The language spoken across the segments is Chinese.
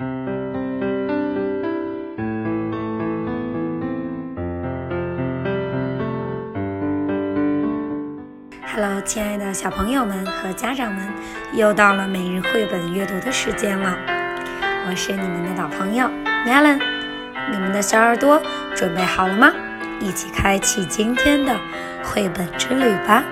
Hello，亲爱的小朋友们和家长们，又到了每日绘本阅读的时间了。我是你们的老朋友 Melon，你们的小耳朵准备好了吗？一起开启今天的绘本之旅吧！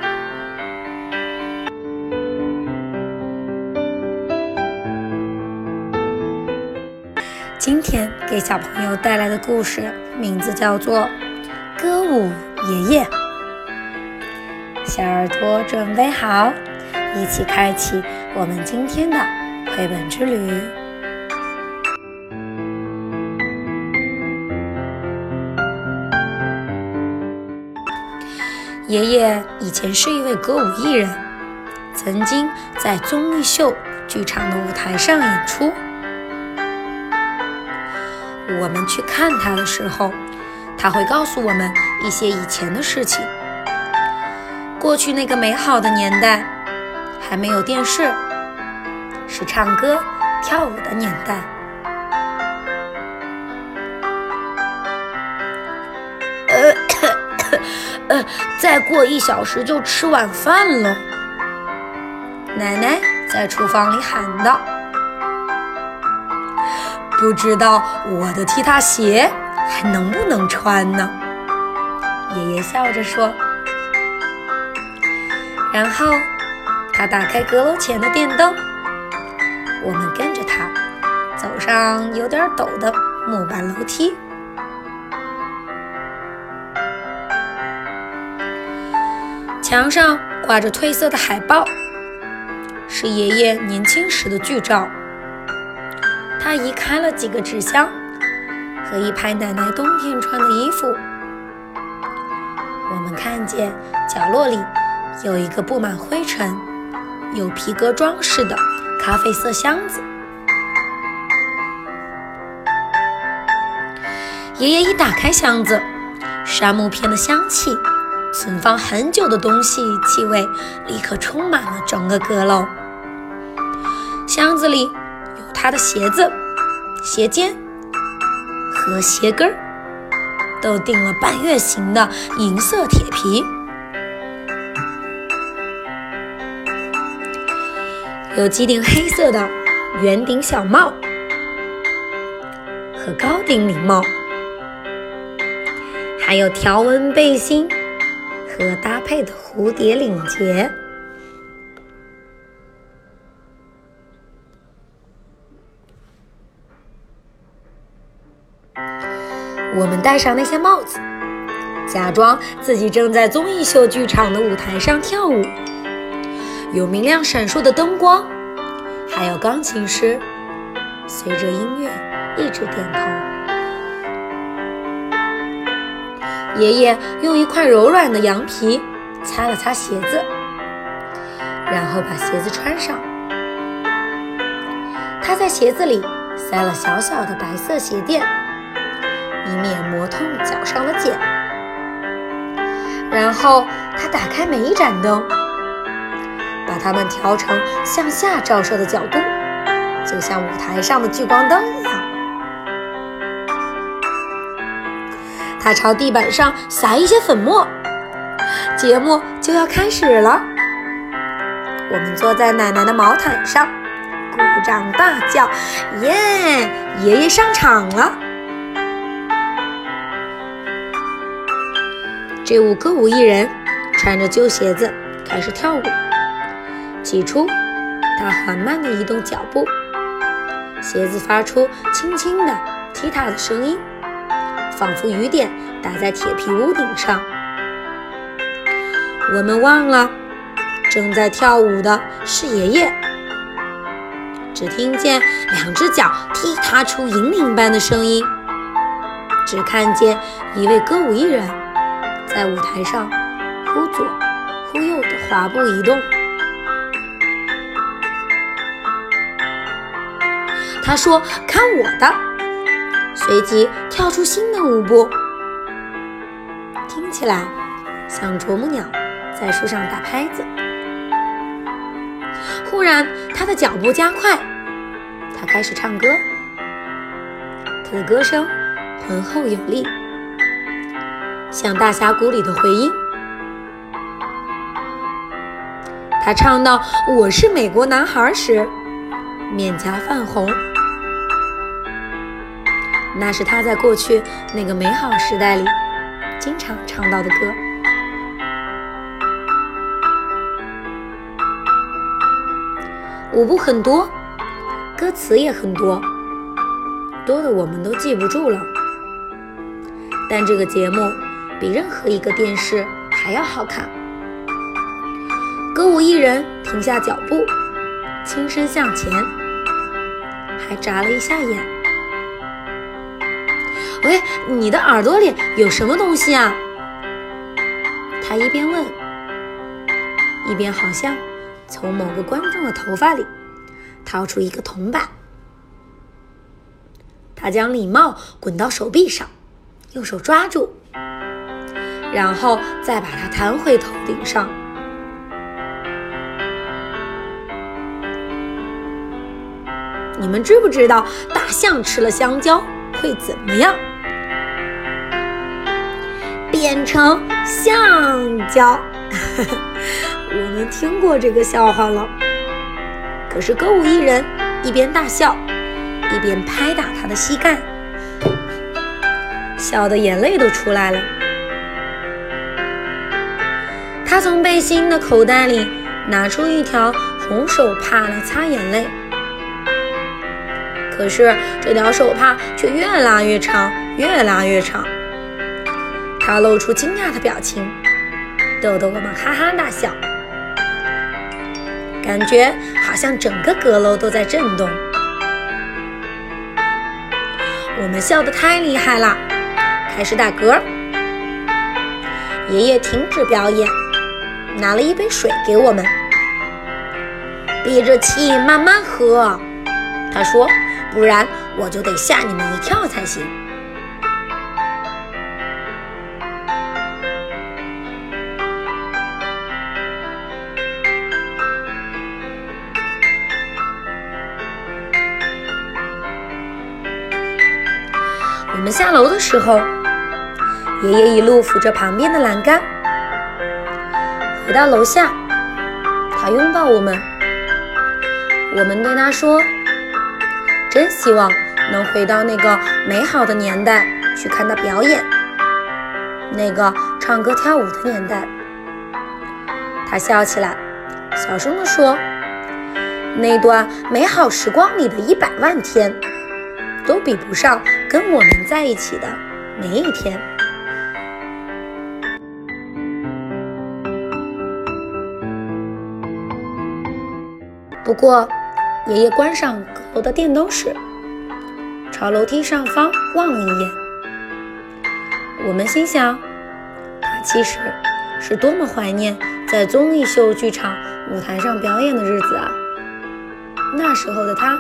给小朋友带来的故事名字叫做《歌舞爷爷》。小耳朵准备好，一起开启我们今天的绘本之旅。爷爷以前是一位歌舞艺人，曾经在综艺秀剧场的舞台上演出。我们去看他的时候，他会告诉我们一些以前的事情。过去那个美好的年代，还没有电视，是唱歌跳舞的年代。呃，呃，再过一小时就吃晚饭了。奶奶在厨房里喊道：“不知道我的踢踏鞋还能不能穿呢？”爷爷笑着说。然后，他打开阁楼前的电灯，我们跟着他走上有点陡的木板楼梯。墙上挂着褪色的海报，是爷爷年轻时的剧照。他移开了几个纸箱和一排奶奶冬天穿的衣服。我们看见角落里。有一个布满灰尘、有皮革装饰的咖啡色箱子。爷爷一打开箱子，杉木片的香气、存放很久的东西气味立刻充满了整个阁楼。箱子里他的鞋子、鞋尖和鞋跟儿，都钉了半月形的银色铁皮。有几顶黑色的圆顶小帽和高顶礼帽，还有条纹背心和搭配的蝴蝶领结。我们戴上那些帽子，假装自己正在综艺秀剧场的舞台上跳舞。有明亮闪烁的灯光，还有钢琴师随着音乐一直点头。爷爷用一块柔软的羊皮擦了擦鞋子，然后把鞋子穿上。他在鞋子里塞了小小的白色鞋垫，以免磨痛脚上的茧。然后他打开每一盏灯。把它们调成向下照射的角度，就像舞台上的聚光灯一样。他朝地板上撒一些粉末，节目就要开始了。我们坐在奶奶的毛毯上，鼓掌大叫：“耶！爷爷上场了！”这舞歌舞艺人穿着旧鞋子开始跳舞。起初，他缓慢地移动脚步，鞋子发出轻轻的踢踏的声音，仿佛雨点打在铁皮屋顶上。我们忘了，正在跳舞的是爷爷。只听见两只脚踢踏出银铃般的声音，只看见一位歌舞艺人，在舞台上忽左忽右的滑步移动。他说：“看我的！”随即跳出新的舞步，听起来像啄木鸟在树上打拍子。忽然，他的脚步加快，他开始唱歌。他的歌声浑厚有力，像大峡谷里的回音。他唱到“我是美国男孩”时，面颊泛红。那是他在过去那个美好时代里经常唱到的歌。舞步很多，歌词也很多，多的我们都记不住了。但这个节目比任何一个电视还要好看。歌舞艺人停下脚步，轻身向前，还眨了一下眼。喂，你的耳朵里有什么东西啊？他一边问，一边好像从某个观众的头发里掏出一个铜板。他将礼帽滚到手臂上，用手抓住，然后再把它弹回头顶上。你们知不知道大象吃了香蕉会怎么样？变成橡胶。我们听过这个笑话了。可是歌舞艺人一边大笑，一边拍打他的膝盖，笑得眼泪都出来了。他从背心的口袋里拿出一条红手帕来擦眼泪。可是这条手帕却越拉越长，越拉越长。他露出惊讶的表情，逗得我们哈哈大笑，感觉好像整个阁楼都在震动。我们笑得太厉害了，开始打嗝。爷爷停止表演，拿了一杯水给我们，憋着气慢慢喝。他说。不然我就得吓你们一跳才行。我们下楼的时候，爷爷一路扶着旁边的栏杆，回到楼下，他拥抱我们，我们对他说。真希望能回到那个美好的年代去看他表演，那个唱歌跳舞的年代。他笑起来，小声地说：“那段美好时光里的一百万天，都比不上跟我们在一起的每一天。”不过，爷爷关上阁。楼的电灯时，朝楼梯上方望了一眼。我们心想，他其实是多么怀念在综艺秀剧场舞台上表演的日子啊！那时候的他，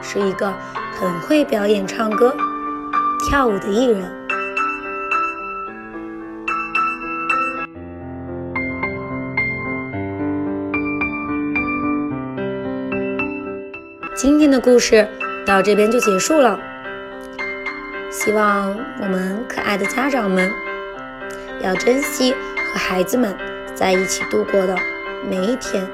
是一个很会表演、唱歌、跳舞的艺人。今天的故事到这边就结束了。希望我们可爱的家长们要珍惜和孩子们在一起度过的每一天。